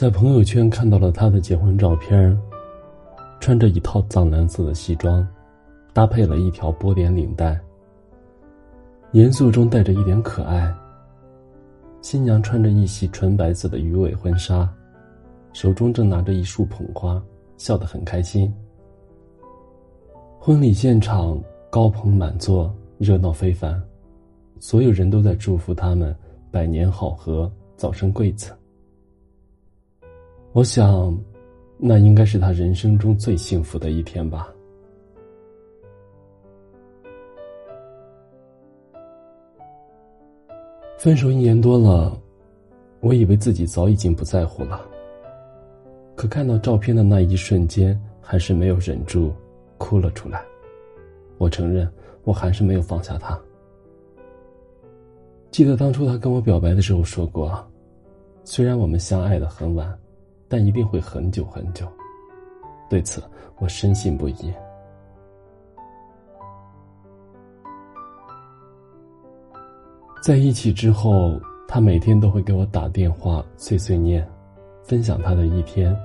在朋友圈看到了他的结婚照片，穿着一套藏蓝色的西装，搭配了一条波点领带，严肃中带着一点可爱。新娘穿着一袭纯白色的鱼尾婚纱，手中正拿着一束捧花，笑得很开心。婚礼现场高朋满座，热闹非凡，所有人都在祝福他们百年好合，早生贵子。我想，那应该是他人生中最幸福的一天吧。分手一年多了，我以为自己早已经不在乎了。可看到照片的那一瞬间，还是没有忍住哭了出来。我承认，我还是没有放下他。记得当初他跟我表白的时候说过：“虽然我们相爱的很晚，但一定会很久很久。”对此，我深信不疑。在一起之后，他每天都会给我打电话碎碎念，分享他的一天。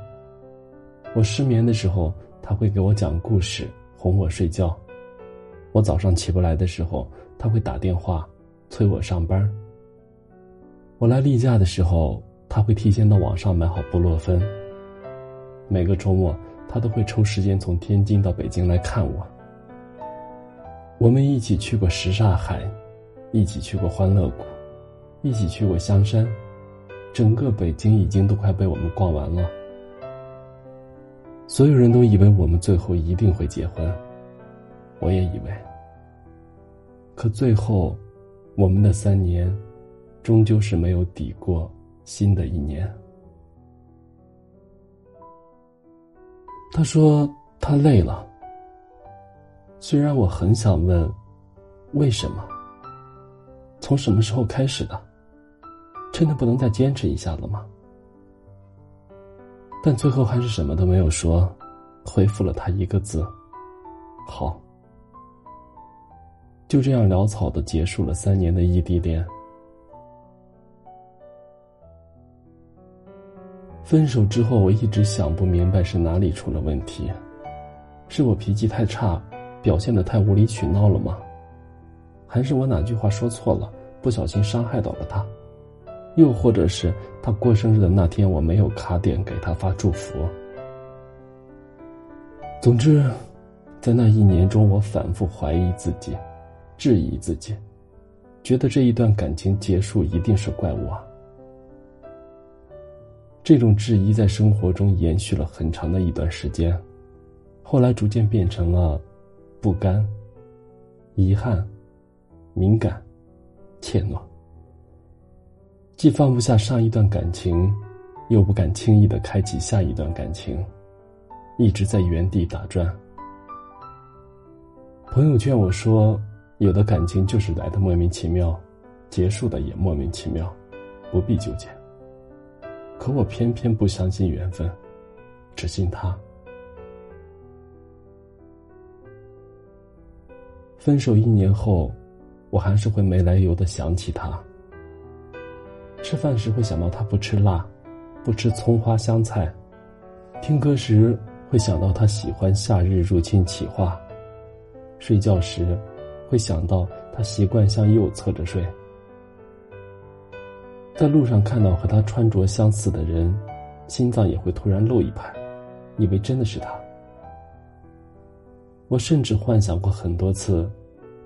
我失眠的时候，他会给我讲故事，哄我睡觉。我早上起不来的时候，他会打电话催我上班。我来例假的时候，他会提前到网上买好布洛芬。每个周末，他都会抽时间从天津到北京来看我。我们一起去过什刹海。一起去过欢乐谷，一起去过香山，整个北京已经都快被我们逛完了。所有人都以为我们最后一定会结婚，我也以为。可最后，我们的三年，终究是没有抵过新的一年。他说他累了。虽然我很想问，为什么？从什么时候开始的？真的不能再坚持一下了吗？但最后还是什么都没有说，回复了他一个字：“好。”就这样潦草的结束了三年的异地恋。分手之后，我一直想不明白是哪里出了问题，是我脾气太差，表现的太无理取闹了吗？还是我哪句话说错了，不小心伤害到了他，又或者是他过生日的那天我没有卡点给他发祝福。总之，在那一年中，我反复怀疑自己，质疑自己，觉得这一段感情结束一定是怪我。这种质疑在生活中延续了很长的一段时间，后来逐渐变成了不甘、遗憾。敏感、怯懦，既放不下上一段感情，又不敢轻易的开启下一段感情，一直在原地打转。朋友劝我说：“有的感情就是来的莫名其妙，结束的也莫名其妙，不必纠结。”可我偏偏不相信缘分，只信他。分手一年后。我还是会没来由的想起他。吃饭时会想到他不吃辣，不吃葱花香菜；听歌时会想到他喜欢《夏日入侵企划》；睡觉时会想到他习惯向右侧着睡。在路上看到和他穿着相似的人，心脏也会突然漏一拍，以为真的是他。我甚至幻想过很多次。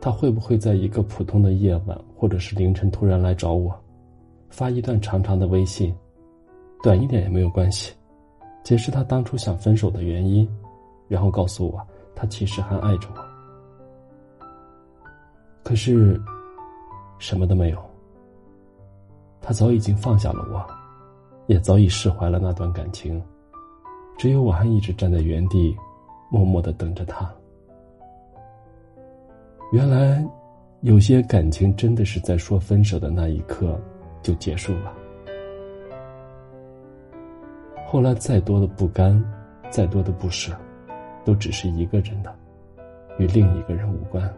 他会不会在一个普通的夜晚，或者是凌晨突然来找我，发一段长长的微信，短一点也没有关系，解释他当初想分手的原因，然后告诉我他其实还爱着我。可是，什么都没有。他早已经放下了我，也早已释怀了那段感情，只有我还一直站在原地，默默的等着他。原来，有些感情真的是在说分手的那一刻就结束了。后来再多的不甘，再多的不舍，都只是一个人的，与另一个人无关。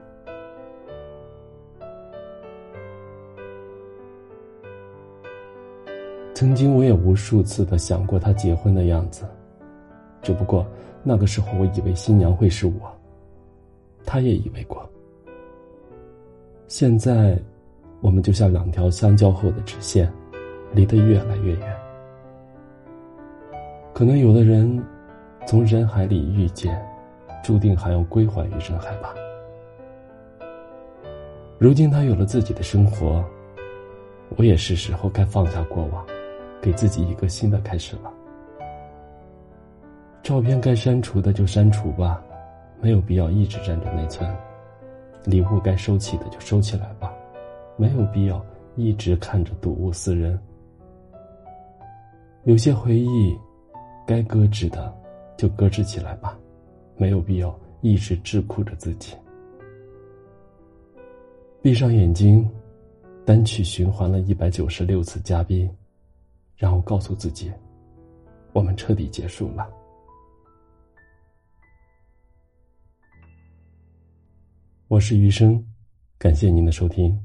曾经我也无数次的想过他结婚的样子，只不过那个时候我以为新娘会是我，他也以为过。现在，我们就像两条相交后的直线，离得越来越远。可能有的人，从人海里遇见，注定还要归还于人海吧。如今他有了自己的生活，我也是时候该放下过往，给自己一个新的开始了。照片该删除的就删除吧，没有必要一直占着内存。礼物该收起的就收起来吧，没有必要一直看着睹物思人。有些回忆，该搁置的就搁置起来吧，没有必要一直桎梏着自己。闭上眼睛，单曲循环了一百九十六次嘉宾，然后告诉自己，我们彻底结束了。我是余生，感谢您的收听。